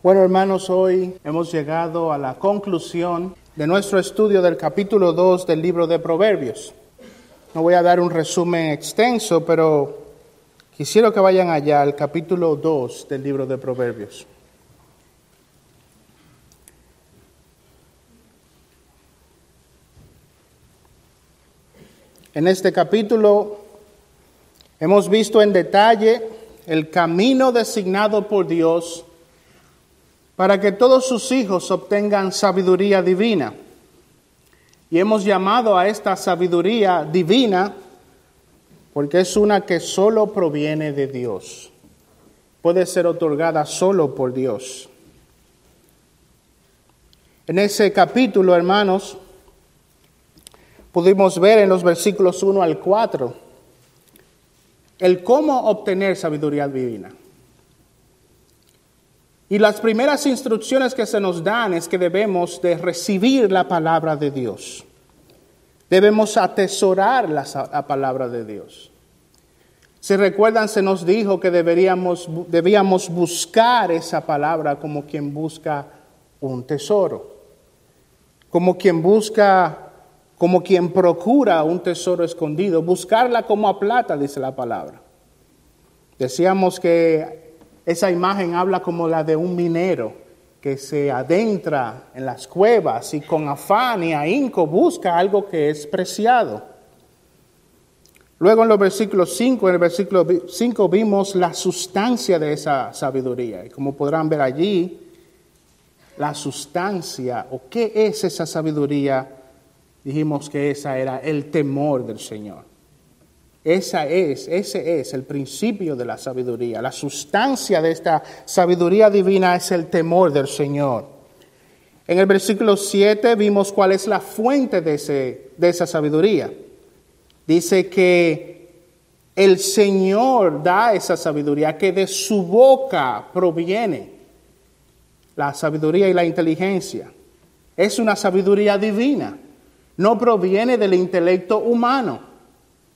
Bueno, hermanos, hoy hemos llegado a la conclusión de nuestro estudio del capítulo 2 del libro de Proverbios. No voy a dar un resumen extenso, pero quisiera que vayan allá al capítulo 2 del libro de Proverbios. En este capítulo hemos visto en detalle el camino designado por Dios para que todos sus hijos obtengan sabiduría divina. Y hemos llamado a esta sabiduría divina porque es una que solo proviene de Dios. Puede ser otorgada solo por Dios. En ese capítulo, hermanos, pudimos ver en los versículos 1 al 4 el cómo obtener sabiduría divina. Y las primeras instrucciones que se nos dan es que debemos de recibir la palabra de Dios. Debemos atesorar la, la palabra de Dios. Si recuerdan, se nos dijo que deberíamos, debíamos buscar esa palabra como quien busca un tesoro, como quien busca, como quien procura un tesoro escondido, buscarla como a plata, dice la palabra. Decíamos que esa imagen habla como la de un minero que se adentra en las cuevas y con afán y ahínco busca algo que es preciado. Luego en los versículos 5, en el versículo 5 vimos la sustancia de esa sabiduría. Y como podrán ver allí, la sustancia o qué es esa sabiduría, dijimos que esa era el temor del Señor. Esa es, ese es el principio de la sabiduría. La sustancia de esta sabiduría divina es el temor del Señor. En el versículo 7 vimos cuál es la fuente de, ese, de esa sabiduría. Dice que el Señor da esa sabiduría, que de su boca proviene la sabiduría y la inteligencia. Es una sabiduría divina, no proviene del intelecto humano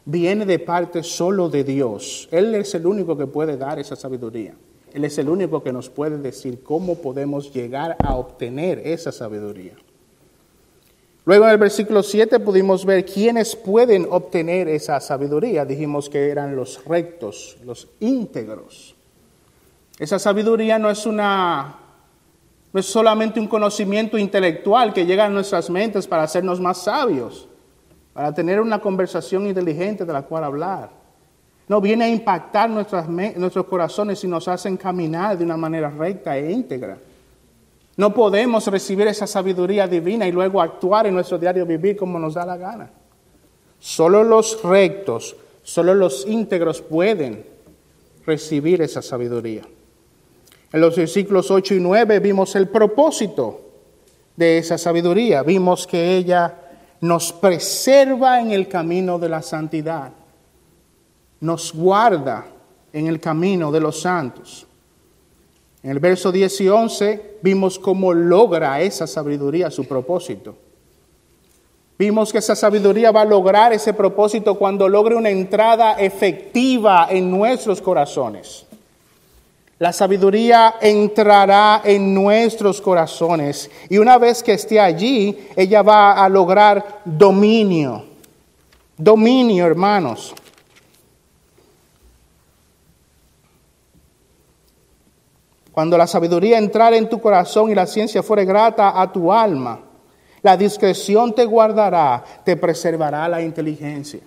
viene de parte solo de Dios. Él es el único que puede dar esa sabiduría. Él es el único que nos puede decir cómo podemos llegar a obtener esa sabiduría. Luego en el versículo 7 pudimos ver quiénes pueden obtener esa sabiduría. Dijimos que eran los rectos, los íntegros. Esa sabiduría no es una no es solamente un conocimiento intelectual que llega a nuestras mentes para hacernos más sabios para tener una conversación inteligente de la cual hablar. No viene a impactar nuestros corazones y nos hacen caminar de una manera recta e íntegra. No podemos recibir esa sabiduría divina y luego actuar en nuestro diario vivir como nos da la gana. Solo los rectos, solo los íntegros pueden recibir esa sabiduría. En los versículos 8 y 9 vimos el propósito de esa sabiduría. Vimos que ella nos preserva en el camino de la santidad, nos guarda en el camino de los santos. En el verso 10 y 11 vimos cómo logra esa sabiduría su propósito. Vimos que esa sabiduría va a lograr ese propósito cuando logre una entrada efectiva en nuestros corazones. La sabiduría entrará en nuestros corazones y una vez que esté allí, ella va a lograr dominio. Dominio, hermanos. Cuando la sabiduría entrara en tu corazón y la ciencia fuere grata a tu alma, la discreción te guardará, te preservará la inteligencia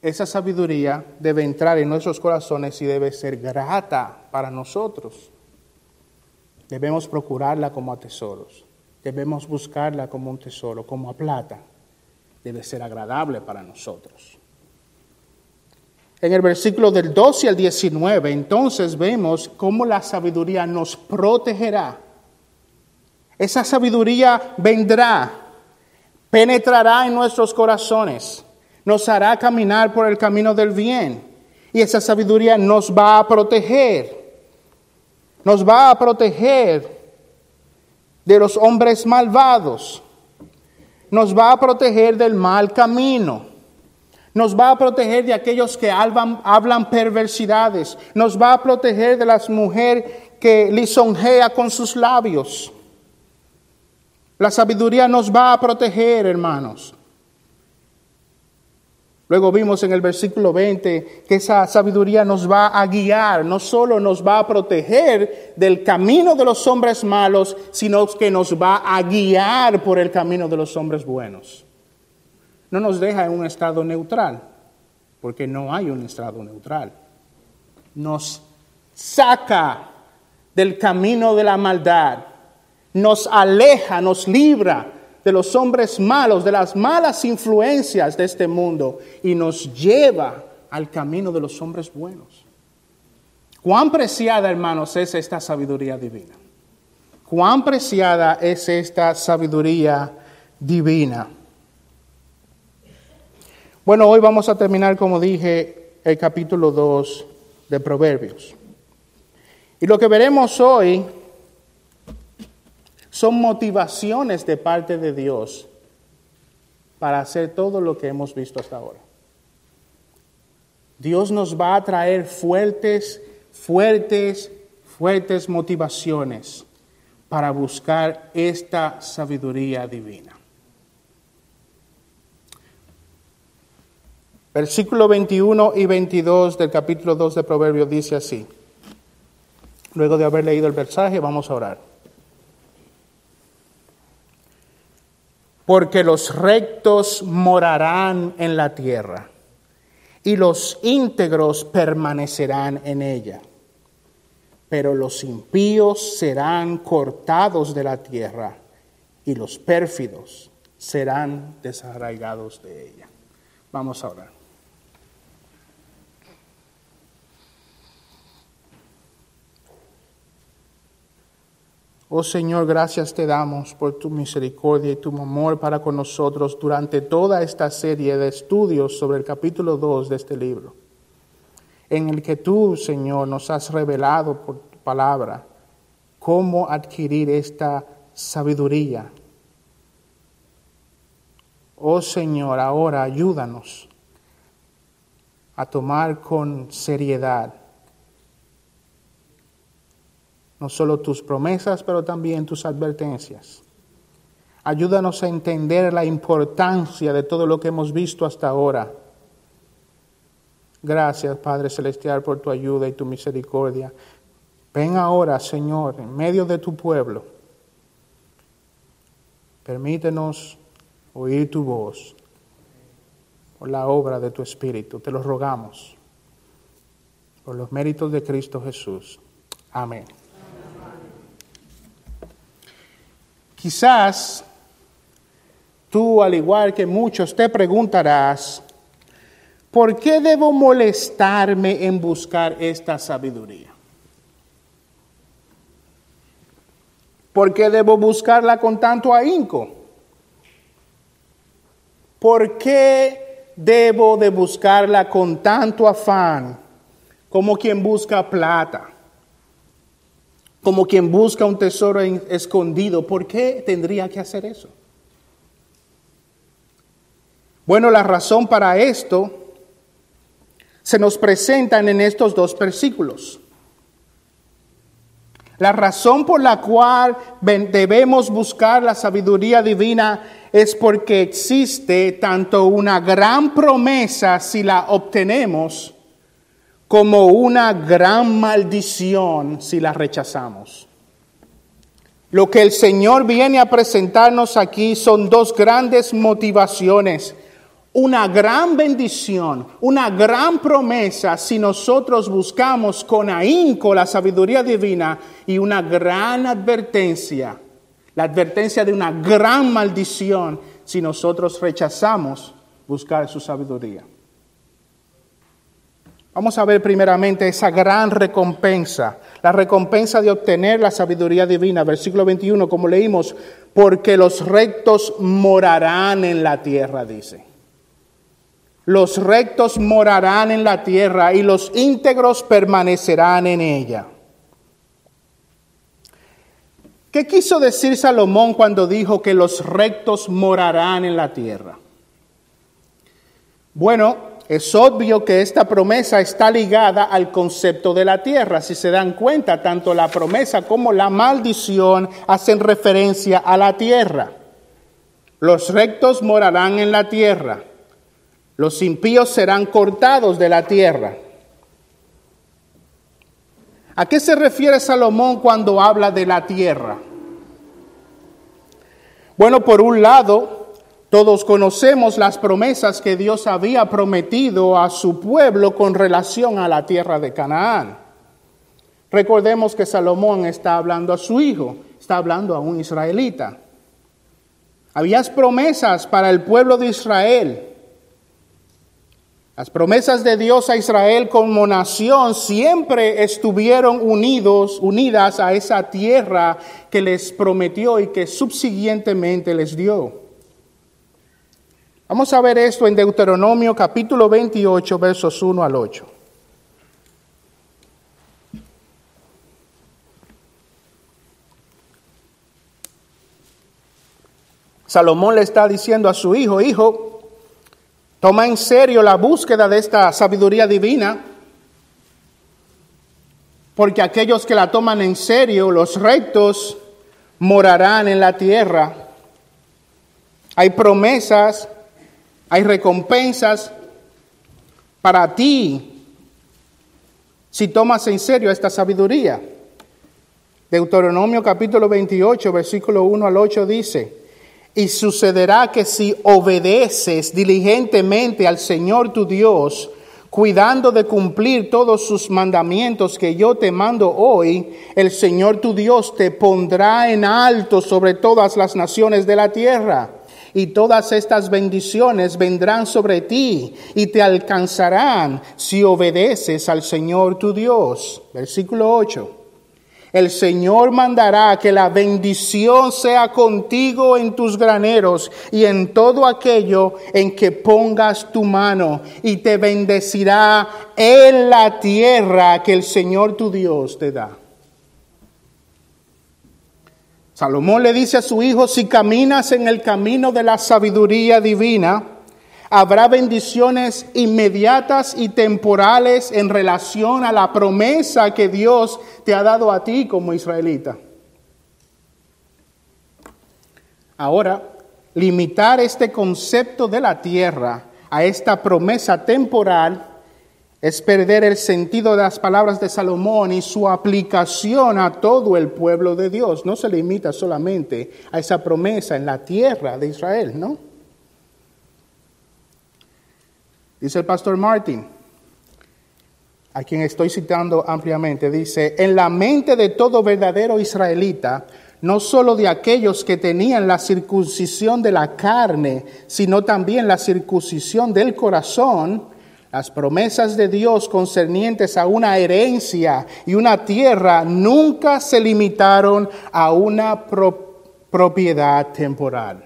esa sabiduría debe entrar en nuestros corazones y debe ser grata para nosotros. Debemos procurarla como a tesoros. Debemos buscarla como un tesoro, como a plata. Debe ser agradable para nosotros. En el versículo del 12 al 19, entonces vemos cómo la sabiduría nos protegerá. Esa sabiduría vendrá, penetrará en nuestros corazones nos hará caminar por el camino del bien. Y esa sabiduría nos va a proteger. Nos va a proteger de los hombres malvados. Nos va a proteger del mal camino. Nos va a proteger de aquellos que hablan, perversidades. Nos va a proteger de las mujeres que lisonjea con sus labios. La sabiduría nos va a proteger, hermanos. Luego vimos en el versículo 20 que esa sabiduría nos va a guiar, no solo nos va a proteger del camino de los hombres malos, sino que nos va a guiar por el camino de los hombres buenos. No nos deja en un estado neutral, porque no hay un estado neutral. Nos saca del camino de la maldad, nos aleja, nos libra de los hombres malos, de las malas influencias de este mundo y nos lleva al camino de los hombres buenos. Cuán preciada, hermanos, es esta sabiduría divina. Cuán preciada es esta sabiduría divina. Bueno, hoy vamos a terminar, como dije, el capítulo 2 de Proverbios. Y lo que veremos hoy son motivaciones de parte de Dios para hacer todo lo que hemos visto hasta ahora. Dios nos va a traer fuertes, fuertes, fuertes motivaciones para buscar esta sabiduría divina. Versículo 21 y 22 del capítulo 2 de Proverbios dice así. Luego de haber leído el versaje, vamos a orar. Porque los rectos morarán en la tierra y los íntegros permanecerán en ella. Pero los impíos serán cortados de la tierra y los pérfidos serán desarraigados de ella. Vamos a orar. Oh Señor, gracias te damos por tu misericordia y tu amor para con nosotros durante toda esta serie de estudios sobre el capítulo 2 de este libro, en el que tú, Señor, nos has revelado por tu palabra cómo adquirir esta sabiduría. Oh Señor, ahora ayúdanos a tomar con seriedad no solo tus promesas, pero también tus advertencias. Ayúdanos a entender la importancia de todo lo que hemos visto hasta ahora. Gracias, Padre Celestial, por tu ayuda y tu misericordia. Ven ahora, Señor, en medio de tu pueblo. Permítenos oír tu voz por la obra de tu Espíritu. Te lo rogamos por los méritos de Cristo Jesús. Amén. Quizás tú, al igual que muchos, te preguntarás, ¿por qué debo molestarme en buscar esta sabiduría? ¿Por qué debo buscarla con tanto ahínco? ¿Por qué debo de buscarla con tanto afán como quien busca plata? Como quien busca un tesoro escondido. ¿Por qué tendría que hacer eso? Bueno, la razón para esto se nos presentan en estos dos versículos. La razón por la cual debemos buscar la sabiduría divina es porque existe tanto una gran promesa si la obtenemos, como una gran maldición si la rechazamos. Lo que el Señor viene a presentarnos aquí son dos grandes motivaciones. Una gran bendición, una gran promesa si nosotros buscamos con ahínco la sabiduría divina y una gran advertencia, la advertencia de una gran maldición si nosotros rechazamos buscar su sabiduría. Vamos a ver primeramente esa gran recompensa, la recompensa de obtener la sabiduría divina. Versículo 21, como leímos, porque los rectos morarán en la tierra, dice. Los rectos morarán en la tierra y los íntegros permanecerán en ella. ¿Qué quiso decir Salomón cuando dijo que los rectos morarán en la tierra? Bueno, es obvio que esta promesa está ligada al concepto de la tierra. Si se dan cuenta, tanto la promesa como la maldición hacen referencia a la tierra. Los rectos morarán en la tierra, los impíos serán cortados de la tierra. ¿A qué se refiere Salomón cuando habla de la tierra? Bueno, por un lado, todos conocemos las promesas que Dios había prometido a su pueblo con relación a la tierra de Canaán. Recordemos que Salomón está hablando a su hijo, está hablando a un israelita. Habías promesas para el pueblo de Israel las promesas de Dios a Israel como nación siempre estuvieron unidos, unidas a esa tierra que les prometió y que subsiguientemente les dio. Vamos a ver esto en Deuteronomio capítulo 28 versos 1 al 8. Salomón le está diciendo a su hijo, hijo, Toma en serio la búsqueda de esta sabiduría divina, porque aquellos que la toman en serio, los rectos, morarán en la tierra. Hay promesas, hay recompensas para ti si tomas en serio esta sabiduría. Deuteronomio capítulo 28, versículo 1 al 8 dice, y sucederá que si obedeces diligentemente al Señor tu Dios, cuidando de cumplir todos sus mandamientos que yo te mando hoy, el Señor tu Dios te pondrá en alto sobre todas las naciones de la tierra. Y todas estas bendiciones vendrán sobre ti y te alcanzarán si obedeces al Señor tu Dios. Versículo 8. El Señor mandará que la bendición sea contigo en tus graneros y en todo aquello en que pongas tu mano y te bendecirá en la tierra que el Señor tu Dios te da. Salomón le dice a su hijo, si caminas en el camino de la sabiduría divina, Habrá bendiciones inmediatas y temporales en relación a la promesa que Dios te ha dado a ti como israelita. Ahora, limitar este concepto de la tierra a esta promesa temporal es perder el sentido de las palabras de Salomón y su aplicación a todo el pueblo de Dios. No se limita solamente a esa promesa en la tierra de Israel, ¿no? Dice el pastor Martin, a quien estoy citando ampliamente, dice, en la mente de todo verdadero israelita, no solo de aquellos que tenían la circuncisión de la carne, sino también la circuncisión del corazón, las promesas de Dios concernientes a una herencia y una tierra nunca se limitaron a una propiedad temporal.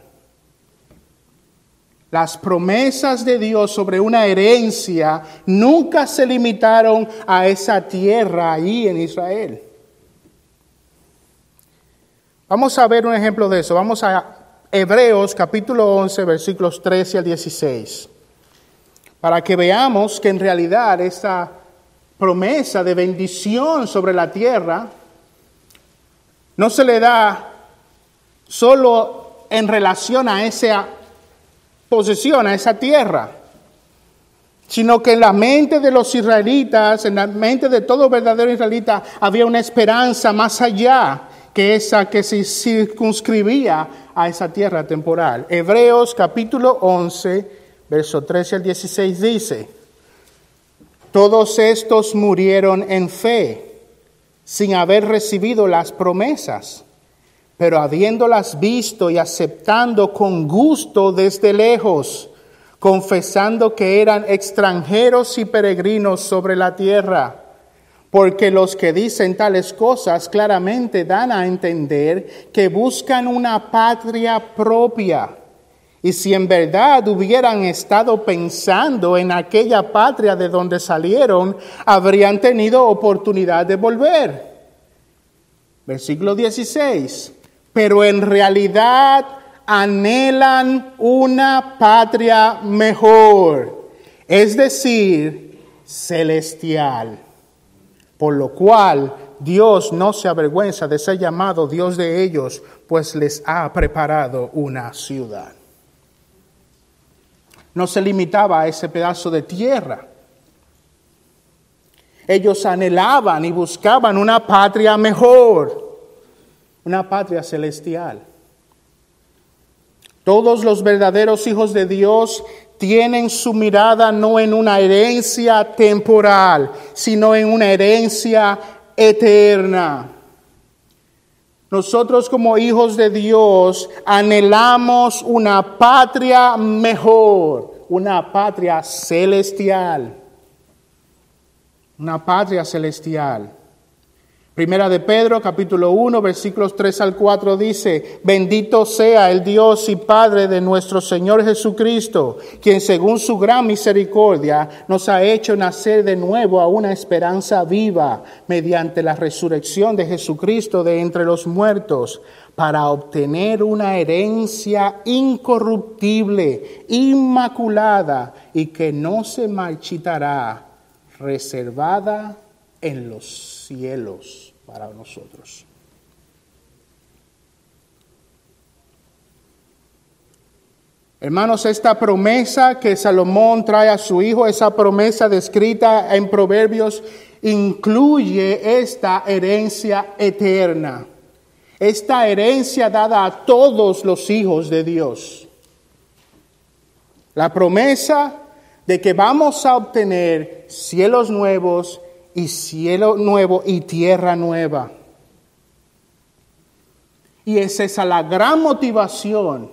Las promesas de Dios sobre una herencia nunca se limitaron a esa tierra ahí en Israel. Vamos a ver un ejemplo de eso. Vamos a Hebreos capítulo 11 versículos 13 al 16. Para que veamos que en realidad esa promesa de bendición sobre la tierra no se le da solo en relación a esa posesión a esa tierra, sino que en la mente de los israelitas, en la mente de todo verdadero israelita, había una esperanza más allá que esa que se circunscribía a esa tierra temporal. Hebreos capítulo 11, verso 13 al 16 dice, todos estos murieron en fe, sin haber recibido las promesas pero habiéndolas visto y aceptando con gusto desde lejos, confesando que eran extranjeros y peregrinos sobre la tierra, porque los que dicen tales cosas claramente dan a entender que buscan una patria propia. Y si en verdad hubieran estado pensando en aquella patria de donde salieron, habrían tenido oportunidad de volver. Versículo 16 pero en realidad anhelan una patria mejor, es decir, celestial, por lo cual Dios no se avergüenza de ser llamado Dios de ellos, pues les ha preparado una ciudad. No se limitaba a ese pedazo de tierra. Ellos anhelaban y buscaban una patria mejor, una patria celestial. Todos los verdaderos hijos de Dios tienen su mirada no en una herencia temporal, sino en una herencia eterna. Nosotros como hijos de Dios anhelamos una patria mejor, una patria celestial. Una patria celestial. Primera de Pedro, capítulo 1, versículos 3 al 4 dice, bendito sea el Dios y Padre de nuestro Señor Jesucristo, quien según su gran misericordia nos ha hecho nacer de nuevo a una esperanza viva mediante la resurrección de Jesucristo de entre los muertos, para obtener una herencia incorruptible, inmaculada y que no se marchitará, reservada en los cielos para nosotros. Hermanos, esta promesa que Salomón trae a su hijo, esa promesa descrita en Proverbios, incluye esta herencia eterna, esta herencia dada a todos los hijos de Dios. La promesa de que vamos a obtener cielos nuevos y cielo nuevo y tierra nueva. Y es esa la gran motivación,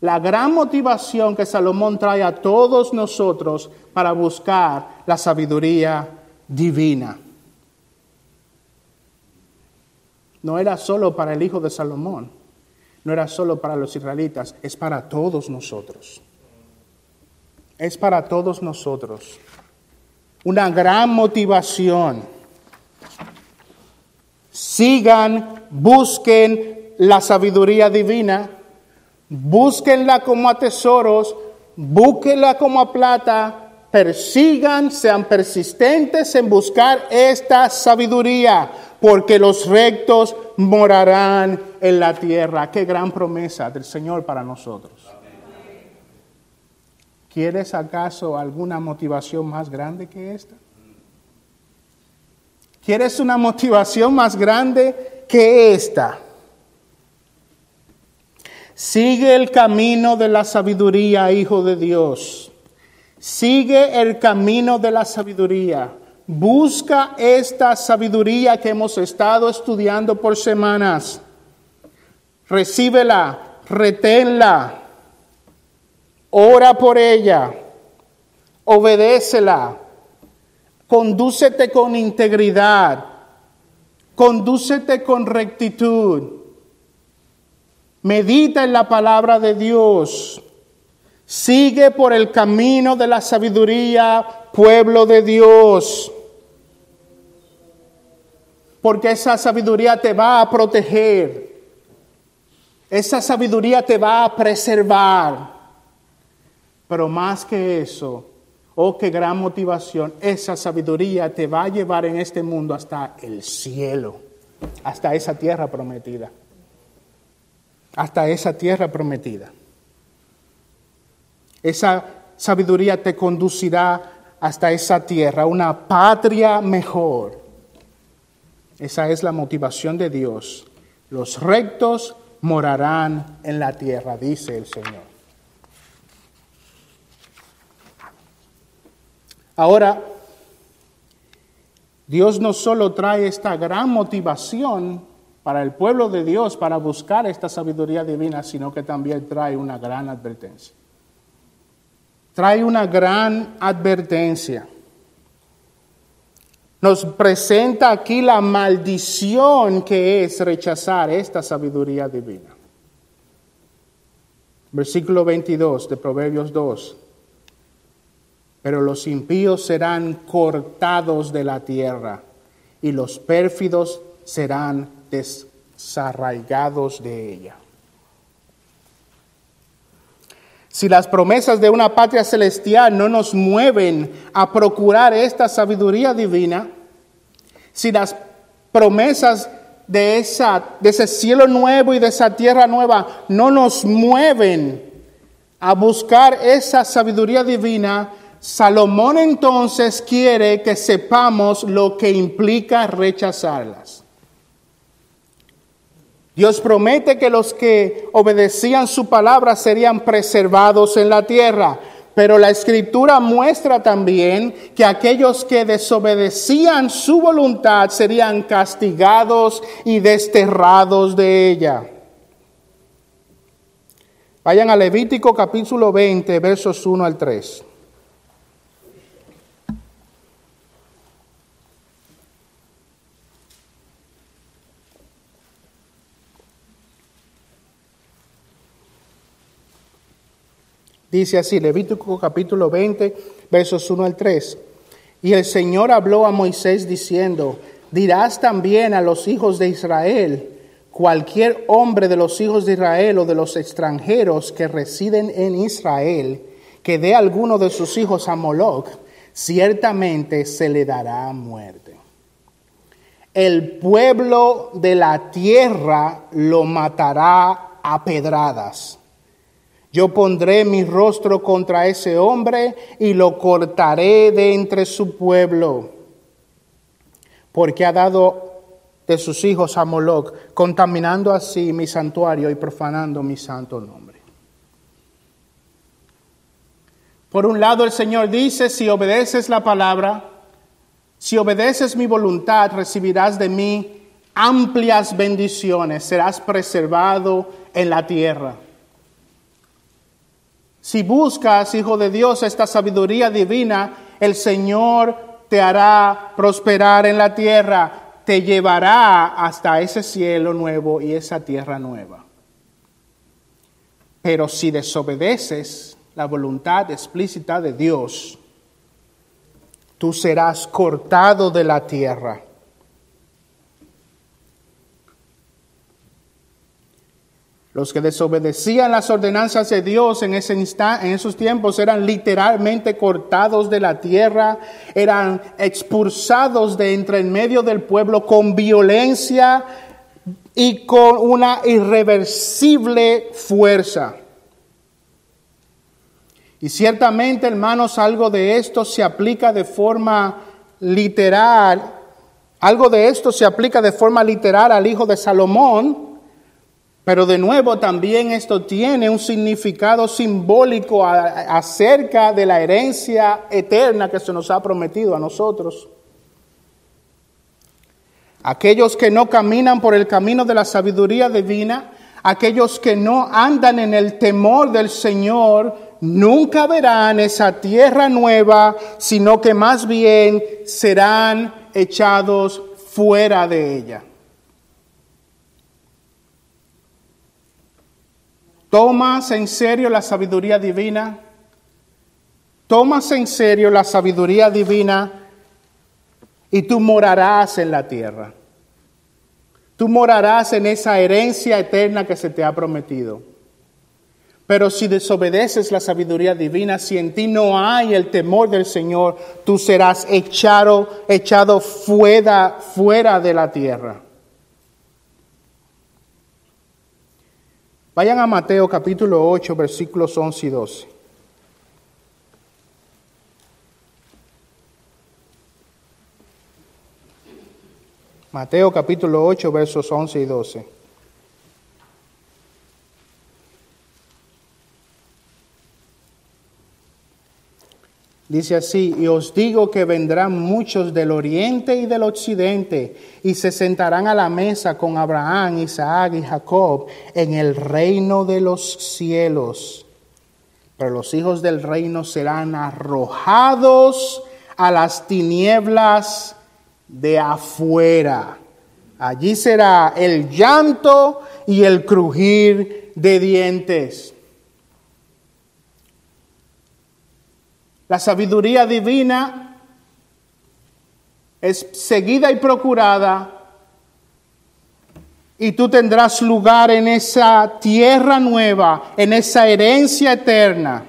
la gran motivación que Salomón trae a todos nosotros para buscar la sabiduría divina. No era solo para el hijo de Salomón, no era solo para los israelitas, es para todos nosotros. Es para todos nosotros una gran motivación. Sigan, busquen la sabiduría divina, búsquenla como a tesoros, búsquenla como a plata, persigan, sean persistentes en buscar esta sabiduría, porque los rectos morarán en la tierra. Qué gran promesa del Señor para nosotros. ¿Quieres acaso alguna motivación más grande que esta? ¿Quieres una motivación más grande que esta? Sigue el camino de la sabiduría, hijo de Dios. Sigue el camino de la sabiduría. Busca esta sabiduría que hemos estado estudiando por semanas. Recíbela, reténla ora por ella, obedécela, condúcete con integridad, condúcete con rectitud, medita en la palabra de Dios, sigue por el camino de la sabiduría, pueblo de Dios, porque esa sabiduría te va a proteger, esa sabiduría te va a preservar. Pero más que eso, oh, qué gran motivación, esa sabiduría te va a llevar en este mundo hasta el cielo, hasta esa tierra prometida, hasta esa tierra prometida. Esa sabiduría te conducirá hasta esa tierra, una patria mejor. Esa es la motivación de Dios. Los rectos morarán en la tierra, dice el Señor. Ahora, Dios no solo trae esta gran motivación para el pueblo de Dios para buscar esta sabiduría divina, sino que también trae una gran advertencia. Trae una gran advertencia. Nos presenta aquí la maldición que es rechazar esta sabiduría divina. Versículo 22 de Proverbios 2 pero los impíos serán cortados de la tierra y los pérfidos serán desarraigados de ella. Si las promesas de una patria celestial no nos mueven a procurar esta sabiduría divina, si las promesas de, esa, de ese cielo nuevo y de esa tierra nueva no nos mueven a buscar esa sabiduría divina, Salomón entonces quiere que sepamos lo que implica rechazarlas. Dios promete que los que obedecían su palabra serían preservados en la tierra, pero la escritura muestra también que aquellos que desobedecían su voluntad serían castigados y desterrados de ella. Vayan a Levítico capítulo 20, versos 1 al 3. Dice así, Levítico capítulo 20, versos 1 al 3. Y el Señor habló a Moisés diciendo, dirás también a los hijos de Israel, cualquier hombre de los hijos de Israel o de los extranjeros que residen en Israel, que dé alguno de sus hijos a Moloch, ciertamente se le dará muerte. El pueblo de la tierra lo matará a pedradas yo pondré mi rostro contra ese hombre y lo cortaré de entre su pueblo, porque ha dado de sus hijos a Moloch, contaminando así mi santuario y profanando mi santo nombre. Por un lado el Señor dice, si obedeces la palabra, si obedeces mi voluntad, recibirás de mí amplias bendiciones, serás preservado en la tierra. Si buscas, Hijo de Dios, esta sabiduría divina, el Señor te hará prosperar en la tierra, te llevará hasta ese cielo nuevo y esa tierra nueva. Pero si desobedeces la voluntad explícita de Dios, tú serás cortado de la tierra Los que desobedecían las ordenanzas de Dios en, ese en esos tiempos eran literalmente cortados de la tierra, eran expulsados de entre en medio del pueblo con violencia y con una irreversible fuerza. Y ciertamente, hermanos, algo de esto se aplica de forma literal, algo de esto se aplica de forma literal al hijo de Salomón, pero de nuevo también esto tiene un significado simbólico acerca de la herencia eterna que se nos ha prometido a nosotros. Aquellos que no caminan por el camino de la sabiduría divina, aquellos que no andan en el temor del Señor, nunca verán esa tierra nueva, sino que más bien serán echados fuera de ella. ¿Tomas en serio la sabiduría divina? ¿Tomas en serio la sabiduría divina? Y tú morarás en la tierra. Tú morarás en esa herencia eterna que se te ha prometido. Pero si desobedeces la sabiduría divina, si en ti no hay el temor del Señor, tú serás echado, echado fuera, fuera de la tierra. Vayan a Mateo capítulo 8, versículos 11 y 12. Mateo capítulo 8, versos 11 y 12. Dice así, y os digo que vendrán muchos del oriente y del occidente y se sentarán a la mesa con Abraham, Isaac y Jacob en el reino de los cielos. Pero los hijos del reino serán arrojados a las tinieblas de afuera. Allí será el llanto y el crujir de dientes. La sabiduría divina es seguida y procurada Y tú tendrás lugar en esa tierra nueva, en esa herencia eterna.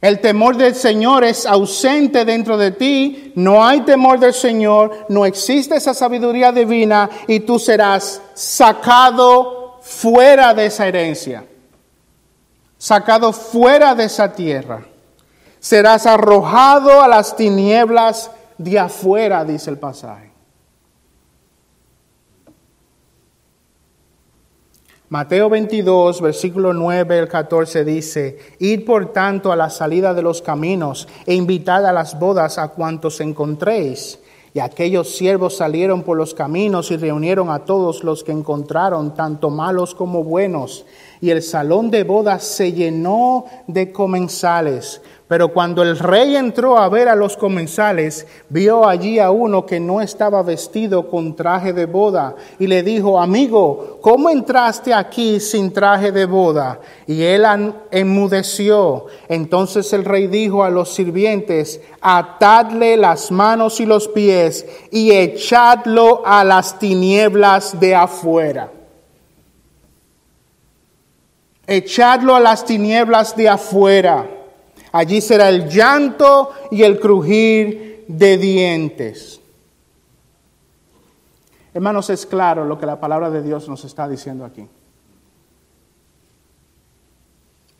El temor del Señor es ausente dentro de ti, no hay temor del Señor, no existe esa sabiduría divina y tú serás sacado fuera de esa herencia, sacado fuera de esa tierra. Serás arrojado a las tinieblas de afuera, dice el pasaje. Mateo 22, versículo 9 al 14 dice, Id por tanto a la salida de los caminos e invitad a las bodas a cuantos encontréis. Y aquellos siervos salieron por los caminos y reunieron a todos los que encontraron, tanto malos como buenos. Y el salón de bodas se llenó de comensales. Pero cuando el rey entró a ver a los comensales, vio allí a uno que no estaba vestido con traje de boda y le dijo, amigo, ¿cómo entraste aquí sin traje de boda? Y él enmudeció. Entonces el rey dijo a los sirvientes, atadle las manos y los pies y echadlo a las tinieblas de afuera. Echadlo a las tinieblas de afuera. Allí será el llanto y el crujir de dientes. Hermanos, es claro lo que la palabra de Dios nos está diciendo aquí.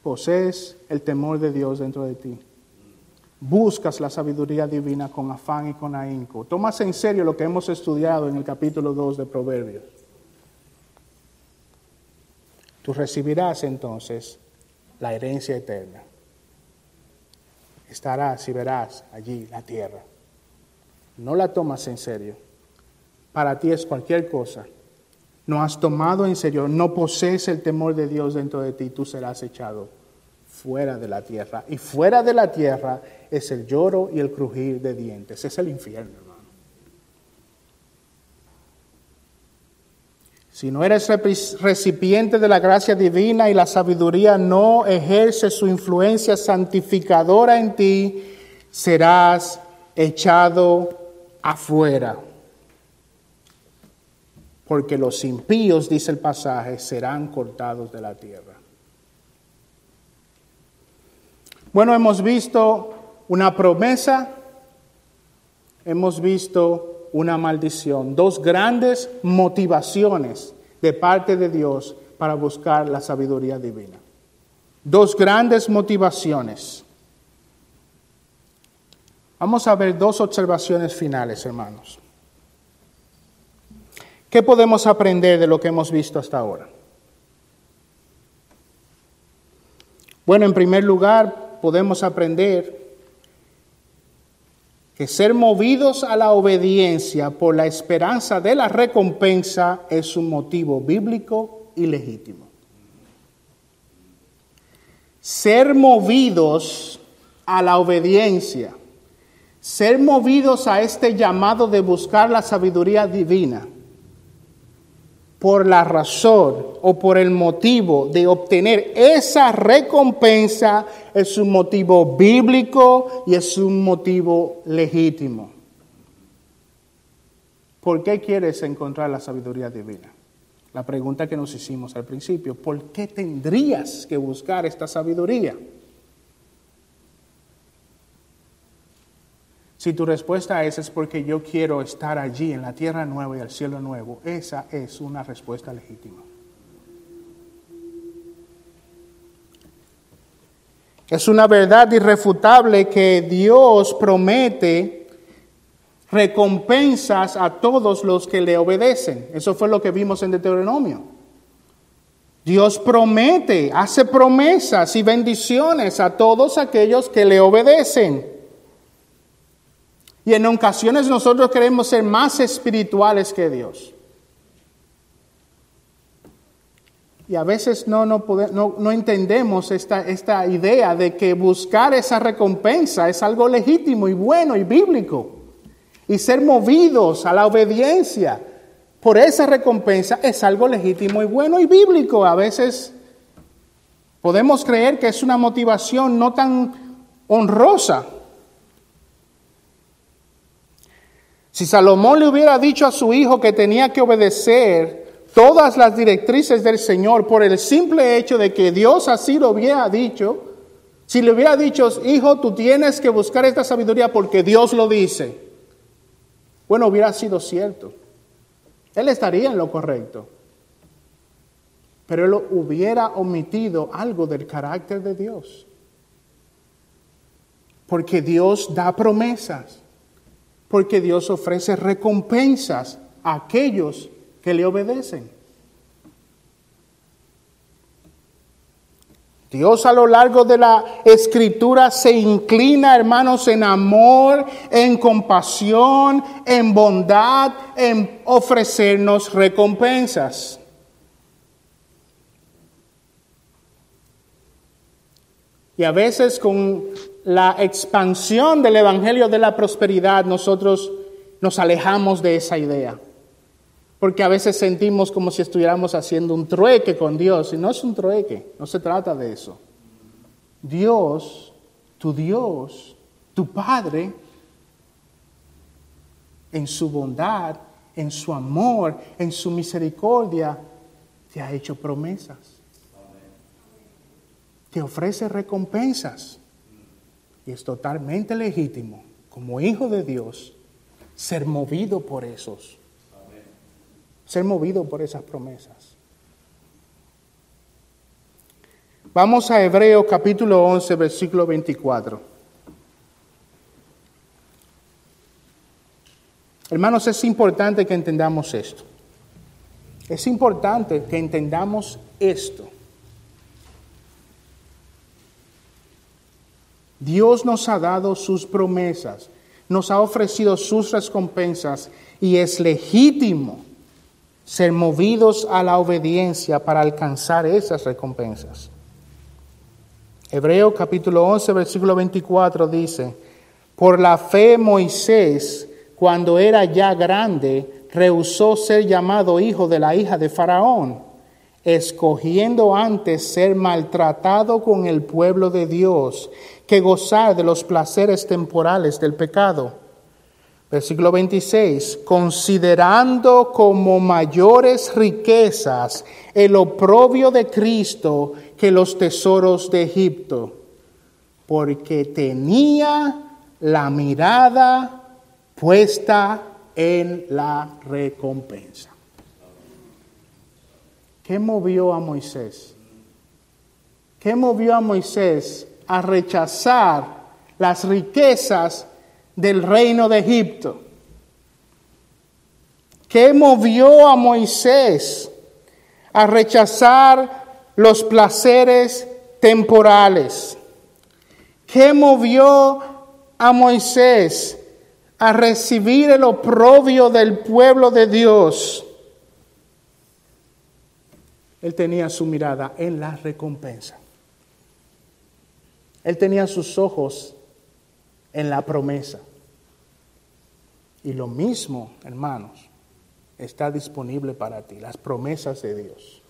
Posees el temor de Dios dentro de ti. Buscas la sabiduría divina con afán y con ahínco. Tomas en serio lo que hemos estudiado en el capítulo 2 de Proverbios. Tú recibirás entonces la herencia eterna estarás y verás allí la tierra. No la tomas en serio. Para ti es cualquier cosa. No has tomado en serio, no posees el temor de Dios dentro de ti, tú serás echado fuera de la tierra. Y fuera de la tierra es el lloro y el crujir de dientes. Es el infierno. Si no eres recipiente de la gracia divina y la sabiduría no ejerce su influencia santificadora en ti, serás echado afuera. Porque los impíos, dice el pasaje, serán cortados de la tierra. Bueno, hemos visto una promesa, hemos visto una maldición. Dos grandes motivaciones de parte de Dios para buscar la sabiduría divina. Dos grandes motivaciones. Vamos a ver dos observaciones finales, hermanos. ¿Qué podemos aprender de lo que hemos visto hasta ahora? Bueno, en primer lugar, podemos aprender que ser movidos a la obediencia por la esperanza de la recompensa es un motivo bíblico y legítimo. Ser movidos a la obediencia, ser movidos a este llamado de buscar la sabiduría divina, por la razón o por el motivo de obtener esa recompensa es un motivo bíblico y es un motivo legítimo. ¿Por qué quieres encontrar la sabiduría divina? La pregunta que nos hicimos al principio, ¿por qué tendrías que buscar esta sabiduría? Si tu respuesta es es porque yo quiero estar allí en la tierra nueva y el cielo nuevo, esa es una respuesta legítima. Es una verdad irrefutable que Dios promete recompensas a todos los que le obedecen. Eso fue lo que vimos en Deuteronomio. Dios promete, hace promesas y bendiciones a todos aquellos que le obedecen. Y en ocasiones nosotros queremos ser más espirituales que Dios. Y a veces no, no, no, entendemos esta, esta idea de que buscar esa recompensa es algo legítimo y bueno y bíblico. Y ser movidos a la obediencia por esa recompensa es algo legítimo y bueno y bíblico. A veces podemos creer que es una motivación no tan honrosa Si Salomón le hubiera dicho a su hijo que tenía que obedecer todas las directrices del Señor por el simple hecho de que Dios así lo hubiera dicho, si le hubiera dicho, hijo, tú tienes que buscar esta sabiduría porque Dios lo dice, bueno, hubiera sido cierto. Él estaría en lo correcto. Pero él hubiera omitido algo del carácter de Dios. Porque Dios da promesas. Porque Dios ofrece recompensas a aquellos que le obedecen. Dios a lo largo de la escritura se inclina, hermanos, en amor, en compasión, en bondad, en ofrecernos recompensas. Y a veces con la expansión del Evangelio de la Prosperidad nosotros nos alejamos de esa idea porque a veces sentimos como si estuviéramos haciendo un trueque con Dios, y no es un trueque, no se trata de eso. Dios, tu Dios, tu Padre, en su bondad, en su amor, en su misericordia, te ha hecho promesas. Te ofrece recompensas. Y es totalmente legítimo, como hijo de Dios, ser movido por esos ser movido por esas promesas. Vamos a Hebreo capítulo 11, versículo 24. Hermanos, es importante que entendamos esto. Es importante que entendamos esto. Dios nos ha dado sus promesas, nos ha ofrecido sus recompensas y es legítimo ser movidos a la obediencia para alcanzar esas recompensas. Hebreo capítulo 11, versículo 24 dice, por la fe Moisés, cuando era ya grande, rehusó ser llamado hijo de la hija de Faraón, escogiendo antes ser maltratado con el pueblo de Dios que gozar de los placeres temporales del pecado Versículo 26, considerando como mayores riquezas el oprobio de Cristo que los tesoros de Egipto, porque tenía la mirada puesta en la recompensa. ¿Qué movió a Moisés? ¿Qué movió a Moisés a rechazar las riquezas del reino de Egipto. ¿Qué movió a Moisés a rechazar los placeres temporales? ¿Qué movió a Moisés a recibir el oprobio del pueblo de Dios? Él tenía su mirada en la recompensa. Él tenía sus ojos en la promesa. Y lo mismo, hermanos, está disponible para ti, las promesas de Dios.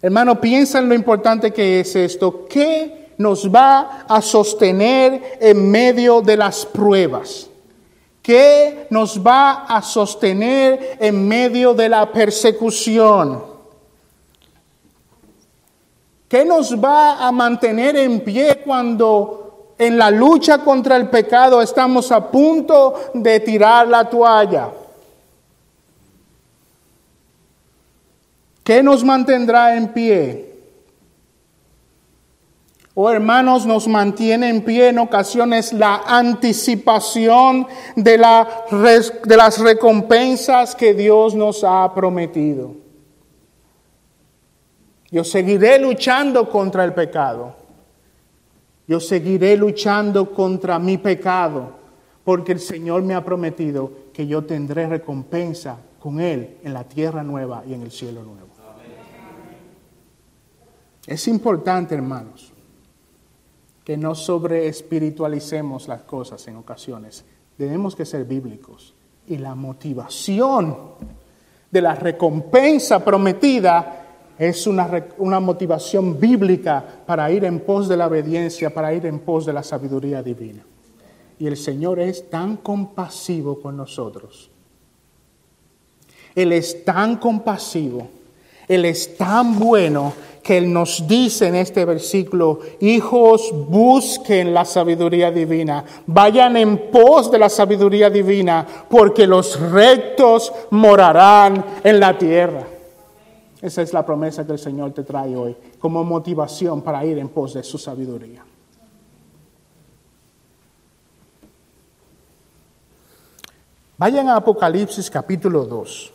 Hermano, piensa en lo importante que es esto. ¿Qué nos va a sostener en medio de las pruebas? ¿Qué nos va a sostener en medio de la persecución? ¿Qué nos va a mantener en pie cuando en la lucha contra el pecado estamos a punto de tirar la toalla. ¿Qué nos mantendrá en pie? Oh, hermanos, nos mantiene en pie en ocasiones la anticipación de las recompensas que Dios nos ha prometido. Yo seguiré luchando contra el pecado. Yo seguiré luchando contra mi pecado, porque el Señor me ha prometido que yo tendré recompensa con Él en la tierra nueva y en el cielo nuevo. Es importante, hermanos, que no sobre espiritualicemos las cosas en ocasiones. Tenemos que ser bíblicos. Y la motivación de la recompensa prometida es una, motivación bíblica para ir en pos de la obediencia, para ir en pos de la sabiduría divina. Y el Señor es tan compasivo con nosotros. Él es tan compasivo, Él es tan bueno que Él nos dice en este versículo, hijos, busquen la sabiduría divina, vayan en pos de la sabiduría divina, porque los rectos morarán en la tierra. Esa es la promesa que el Señor te trae hoy como motivación para ir en pos de su sabiduría. Vayan a Apocalipsis capítulo 2.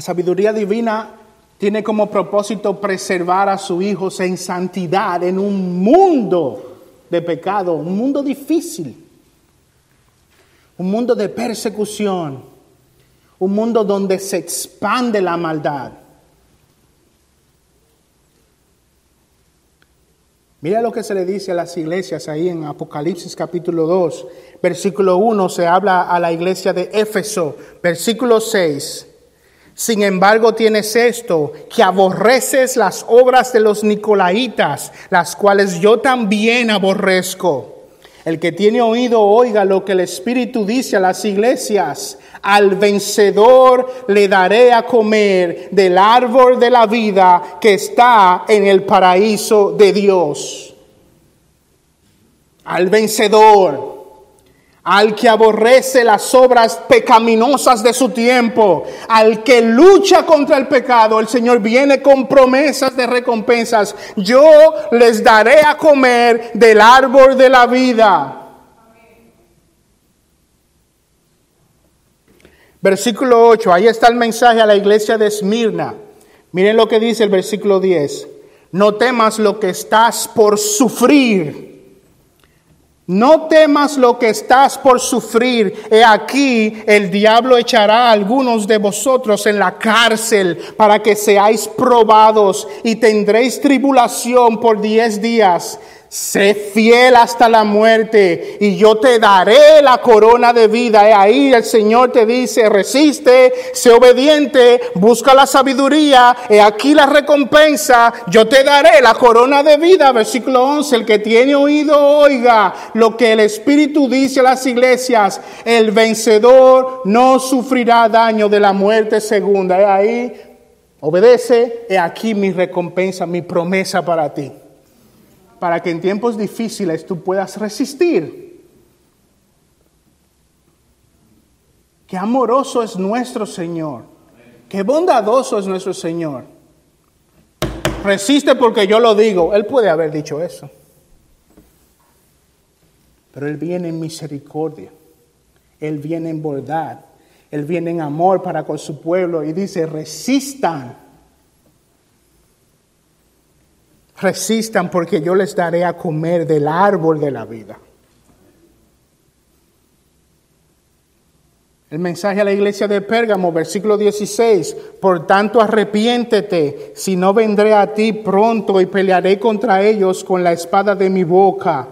La sabiduría divina tiene como propósito preservar a sus hijos en santidad en un mundo de pecado, un mundo difícil, un mundo de persecución, un mundo donde se expande la maldad. Mira lo que se le dice a las iglesias ahí en Apocalipsis capítulo 2, versículo 1 se habla a la iglesia de Éfeso, versículo 6. Sin embargo, tienes esto, que aborreces las obras de los Nicolaitas, las cuales yo también aborrezco. El que tiene oído, oiga lo que el Espíritu dice a las iglesias. Al vencedor le daré a comer del árbol de la vida que está en el paraíso de Dios. Al vencedor al que aborrece las obras pecaminosas de su tiempo, al que lucha contra el pecado, el Señor viene con promesas de recompensas. Yo les daré a comer del árbol de la vida. Versículo 8, ahí está el mensaje a la iglesia de Esmirna. Miren lo que dice el versículo 10. No temas lo que estás por sufrir no temas lo que estás por sufrir. He aquí el diablo echará a algunos de vosotros en la cárcel para que seáis probados y tendréis tribulación por diez días. Sé fiel hasta la muerte y yo te daré la corona de vida. Y ahí el Señor te dice, resiste, sé obediente, busca la sabiduría. Y aquí la recompensa, yo te daré la corona de vida. Versículo 11, el que tiene oído oiga lo que el Espíritu dice a las iglesias. El vencedor no sufrirá daño de la muerte segunda. Y ahí obedece, y aquí mi recompensa, mi promesa para ti para que en tiempos difíciles tú puedas resistir. Qué amoroso es nuestro Señor. Qué bondadoso es nuestro Señor. Resiste porque yo lo digo. Él puede haber dicho eso. Pero Él viene en misericordia. Él viene en bondad. Él viene en amor para con su pueblo y dice, resistan resistan porque yo les daré a comer del árbol de la vida. El mensaje a la iglesia de Pérgamo, versículo 16, por tanto arrepiéntete, si no vendré a ti pronto y pelearé contra ellos con la espada de mi boca.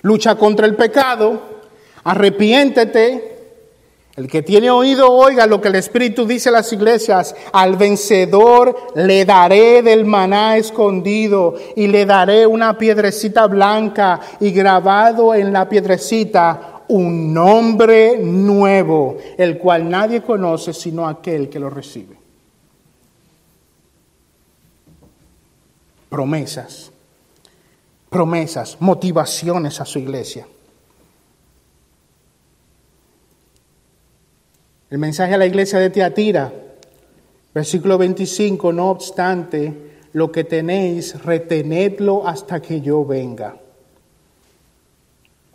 Lucha contra el pecado, arrepiéntete, el que tiene oído oiga lo que el Espíritu dice a las iglesias. Al vencedor le daré del maná escondido y le daré una piedrecita blanca y grabado en la piedrecita un nombre nuevo, el cual nadie conoce sino aquel que lo recibe. Promesas, promesas, motivaciones a su iglesia. El mensaje a la iglesia de Teatira, versículo 25, no obstante, lo que tenéis, retenedlo hasta que yo venga.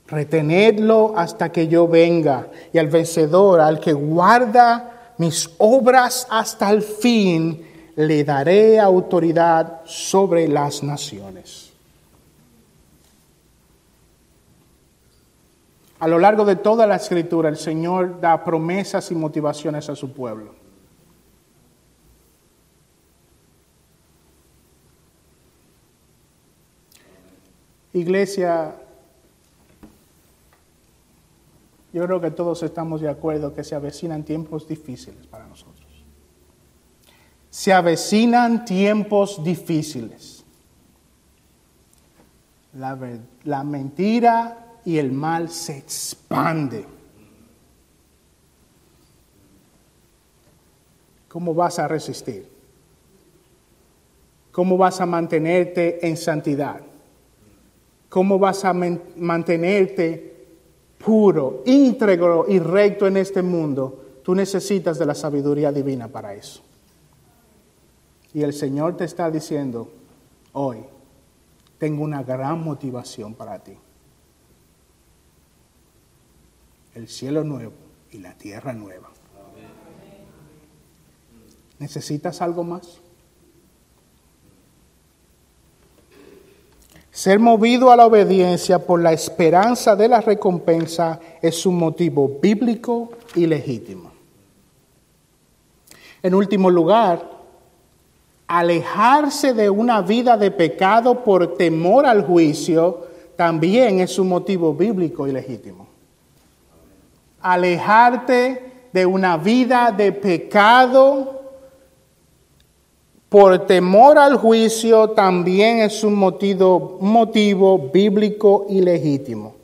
Retenedlo hasta que yo venga. Y al vencedor, al que guarda mis obras hasta el fin, le daré autoridad sobre las naciones. A lo largo de toda la escritura el Señor da promesas y motivaciones a su pueblo. Iglesia, Yo creo que todos estamos de acuerdo que se avecinan tiempos difíciles para nosotros. Se avecinan tiempos difíciles. La, la mentira y el mal se expande. ¿Cómo vas a resistir? ¿Cómo vas a mantenerte en santidad? ¿Cómo vas a mantenerte puro, íntegro y recto en este mundo? Tú necesitas de la sabiduría divina para eso. Y el Señor te está diciendo, hoy tengo una gran motivación para ti. El cielo nuevo y la tierra nueva. ¿Necesitas algo más? Ser movido a la obediencia por la esperanza de la recompensa es un motivo bíblico y legítimo. En último lugar, alejarse de una vida de pecado por temor al juicio también es un motivo bíblico y legítimo. Alejarte de una vida de pecado por temor al juicio también es un motivo, motivo bíblico y legítimo.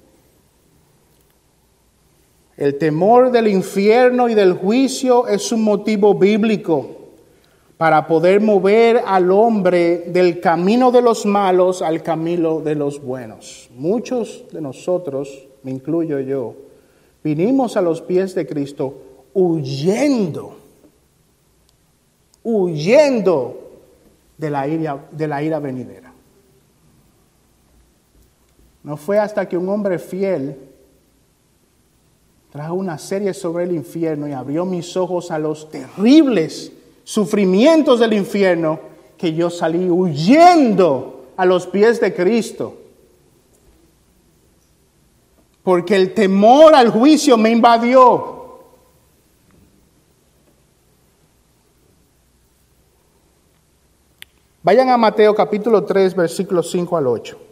El temor del infierno y del juicio es un motivo bíblico para poder mover al hombre del camino de los malos al camino de los buenos. Muchos de nosotros, me incluyo yo, vinimos a los pies de Cristo huyendo huyendo de la ira, de la ira venidera. No fue hasta que un hombre fiel trajo una serie sobre el infierno y abrió mis ojos a los terribles sufrimientos del infierno que yo salí huyendo a los pies de Cristo. Porque el temor al juicio me invadió. Vayan a Mateo capítulo 3, versículos 5 al 8.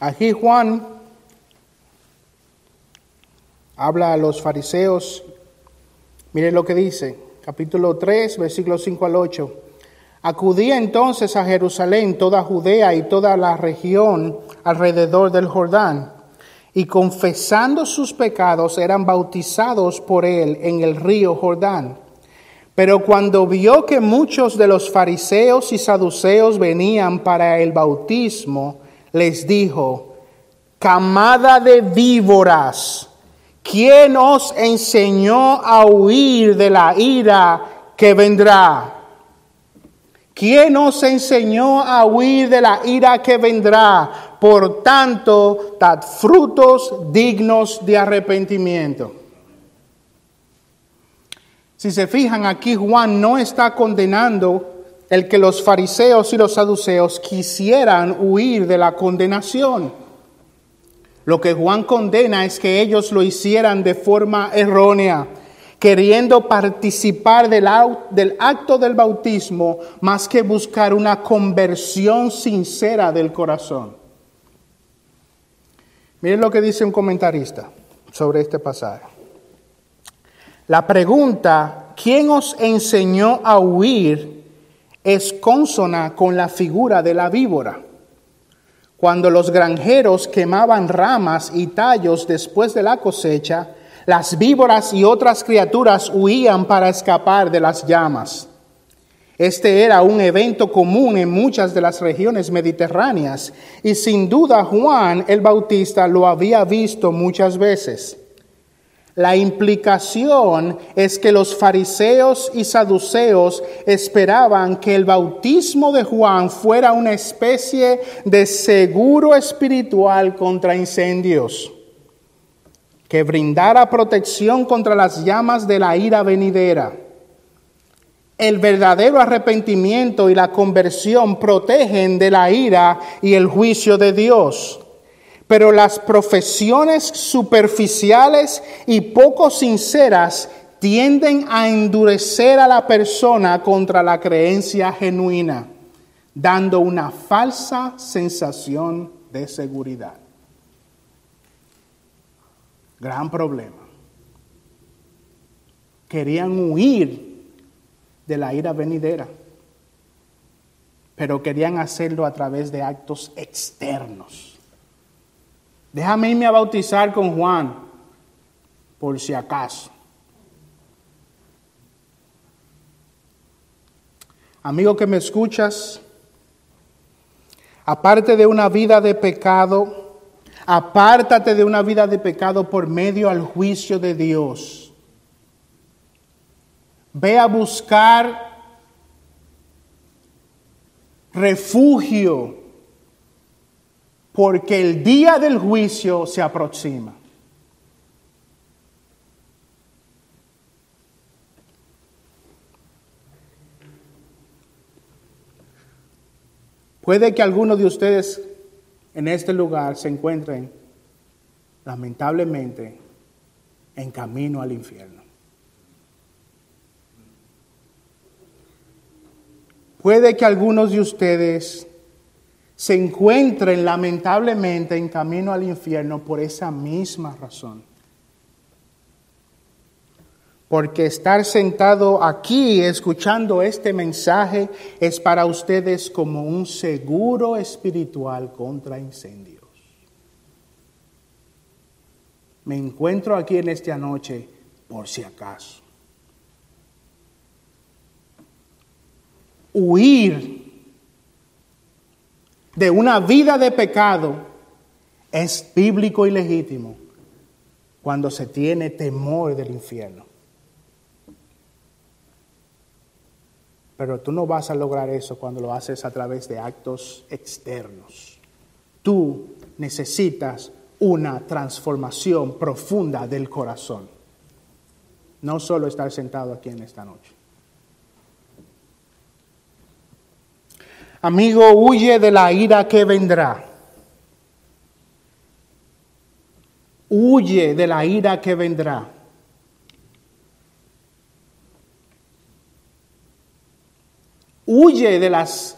Aquí Juan habla a los fariseos Miren lo que dice, capítulo 3, versículos 5 al 8. Acudía entonces a Jerusalén toda Judea y toda la región alrededor del Jordán, y confesando sus pecados eran bautizados por él en el río Jordán. Pero cuando vio que muchos de los fariseos y saduceos venían para el bautismo, les dijo, camada de víboras, ¿Quién os enseñó a huir de la ira que vendrá? ¿Quién os enseñó a huir de la ira que vendrá? Por tanto, dad frutos dignos de arrepentimiento. Si se fijan aquí, Juan no está condenando el que los fariseos y los saduceos quisieran huir de la condenación. Lo que Juan condena es que ellos lo hicieran de forma errónea, queriendo participar del, acto del bautismo más que buscar una conversión sincera del corazón. Miren lo que dice un comentarista sobre este pasaje. La pregunta, ¿quién os enseñó a huir? Es consona con la figura de la víbora. Cuando los granjeros quemaban ramas y tallos después de la cosecha, las víboras y otras criaturas huían para escapar de las llamas. Este era un evento común en muchas de las regiones mediterráneas y sin duda Juan el Bautista lo había visto muchas veces. La implicación es que los fariseos y saduceos esperaban que el bautismo de Juan fuera una especie de seguro espiritual contra incendios, que brindara protección contra las llamas de la ira venidera. El verdadero arrepentimiento y la conversión protegen de la ira y el juicio de Dios. Pero las profesiones superficiales y poco sinceras tienden a endurecer a la persona contra la creencia genuina, dando una falsa sensación de seguridad. Gran problema. Querían huir de la ira venidera, pero querían hacerlo a través de actos externos. Déjame irme a bautizar con Juan, por si acaso. Amigo que me escuchas, aparte de una vida de pecado, apártate de una vida de pecado por medio al juicio de Dios. Ve a buscar refugio porque el día del juicio se aproxima. Puede que algunos de ustedes en este lugar se encuentren lamentablemente en camino al infierno. Puede que algunos de ustedes se encuentren lamentablemente en camino al infierno por esa misma razón. Porque estar sentado aquí escuchando este mensaje es para ustedes como un seguro espiritual contra incendios. Me encuentro aquí en esta noche por si acaso. Huir de una vida de pecado es bíblico y legítimo cuando se tiene temor del infierno. Pero tú no vas a lograr eso cuando lo haces a través de actos externos. Tú necesitas una transformación profunda del corazón. No solo estar sentado aquí en esta noche. Amigo, huye de la ira que vendrá. Huye de la ira que vendrá. Huye de las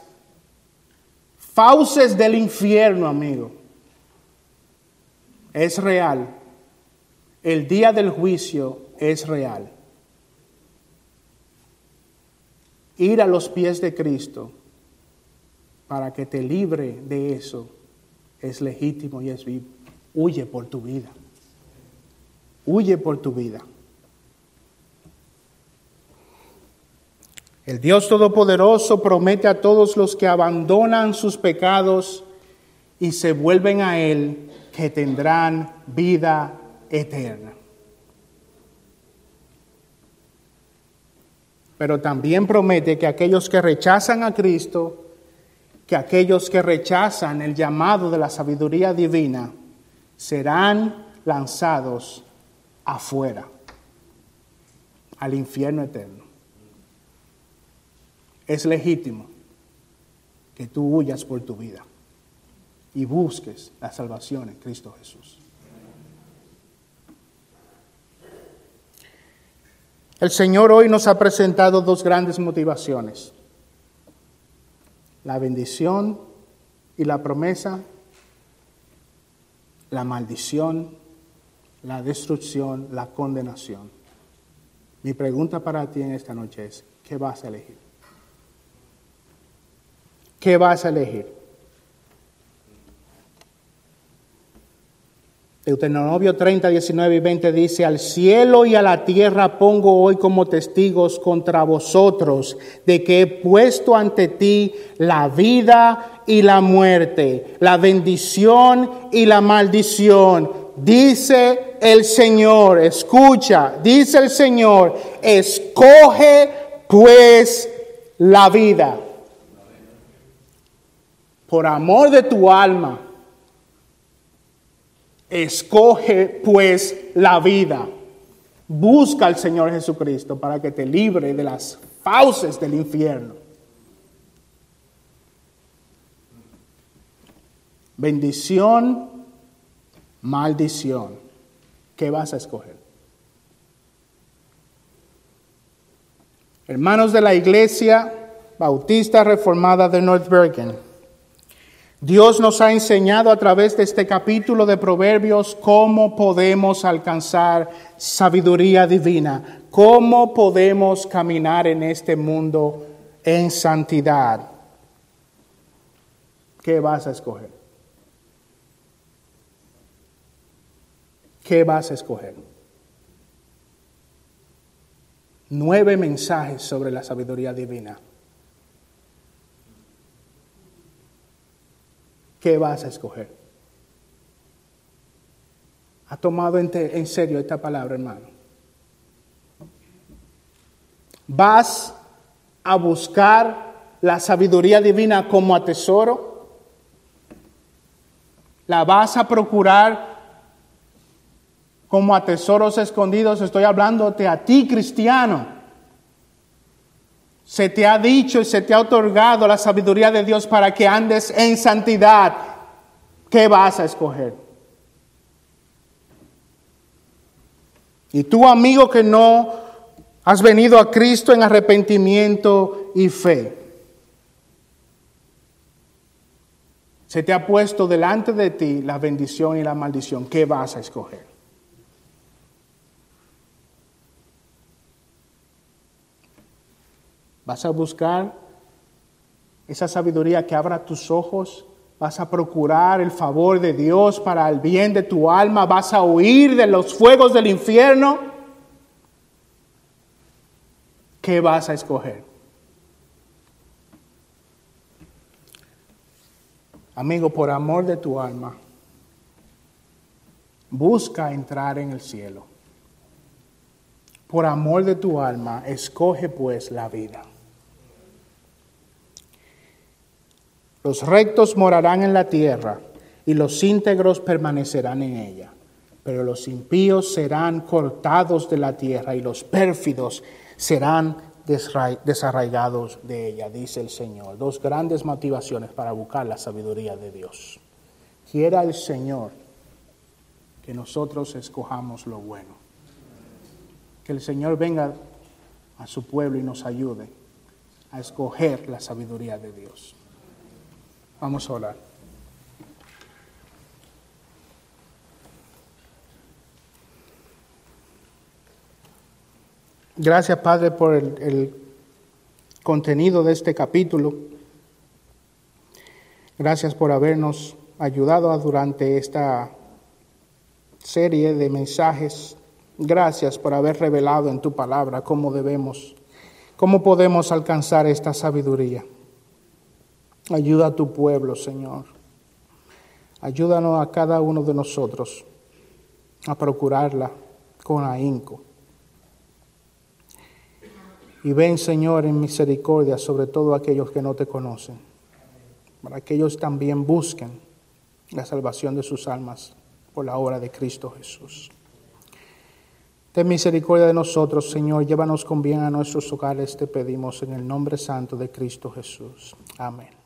fauces del infierno, amigo. Es real. El día del juicio es real. Ir a los pies de Cristo para que te libre de eso es legítimo y es vivo. Huye por tu vida. Huye por tu vida. El Dios Todopoderoso promete a todos los que abandonan sus pecados y se vuelven a Él que tendrán vida eterna. Pero también promete que aquellos que rechazan a Cristo, que aquellos que rechazan el llamado de la sabiduría divina, serán lanzados afuera, al infierno eterno es legítimo que tú huyas por tu vida y busques la salvación en Cristo Jesús. El Señor hoy nos ha presentado dos grandes motivaciones, la bendición y la promesa, la maldición, la destrucción, la condenación. Mi pregunta para ti en esta noche es, ¿qué vas a elegir? ¿Qué vas a elegir? Deuteronomio 30, 19 y 20 dice, al cielo y a la tierra pongo hoy como testigos contra vosotros de que he puesto ante ti la vida y la muerte, la bendición y la maldición. Dice el Señor, escucha, dice el Señor, escoge pues la vida por amor de tu alma, escoge pues la vida. Busca al Señor Jesucristo para que te libre de las fauces del infierno. Bendición, maldición. ¿Qué vas a escoger? Hermanos de la Iglesia Bautista Reformada de North Bergen, Dios nos ha enseñado a través de este capítulo de Proverbios cómo podemos alcanzar sabiduría divina, cómo podemos caminar en este mundo en santidad. ¿Qué vas a escoger? ¿Qué vas a escoger? Nueve mensajes sobre la sabiduría divina. ¿Qué vas a escoger? ¿Ha tomado en, serio esta palabra, hermano? ¿Vas a buscar la sabiduría divina como a tesoro? ¿La vas a procurar como a tesoros escondidos, estoy hablándote a ti, cristiano. Se te ha dicho y se te ha otorgado la sabiduría de Dios para que andes en santidad. ¿Qué vas a escoger? Y tú, amigo, que no has venido a Cristo en arrepentimiento y fe. Se te ha puesto delante de ti la bendición y la maldición. ¿Qué vas a escoger? Vas a buscar esa sabiduría que abra tus ojos. Vas a procurar el favor de Dios para el bien de tu alma. Vas a huir de los fuegos del infierno. ¿Qué vas a escoger? Amigo, por amor de tu alma, busca entrar en el cielo. Por amor de tu alma, escoge pues la vida. Los rectos morarán en la tierra y los íntegros permanecerán en ella. Pero los impíos serán cortados de la tierra y los pérfidos serán desarraigados de ella, dice el Señor. Dos grandes motivaciones para buscar la sabiduría de Dios. Quiera el Señor que nosotros escojamos lo bueno. Que el Señor venga a su pueblo y nos ayude a escoger la sabiduría de Dios. Vamos a orar. Gracias, Padre, por el, contenido de este capítulo. Gracias por habernos ayudado durante esta serie de mensajes. Gracias por haber revelado en tu palabra cómo debemos, cómo podemos alcanzar esta sabiduría. Ayuda a tu pueblo, Señor. Ayúdanos a cada uno de nosotros a procurarla con ahínco. Y ven, Señor, en misericordia sobre todo aquellos que no te conocen, para que ellos también busquen la salvación de sus almas por la obra de Cristo Jesús. Ten misericordia de nosotros, Señor, llévanos con bien a nuestros hogares, te pedimos en el nombre santo de Cristo Jesús. Amén.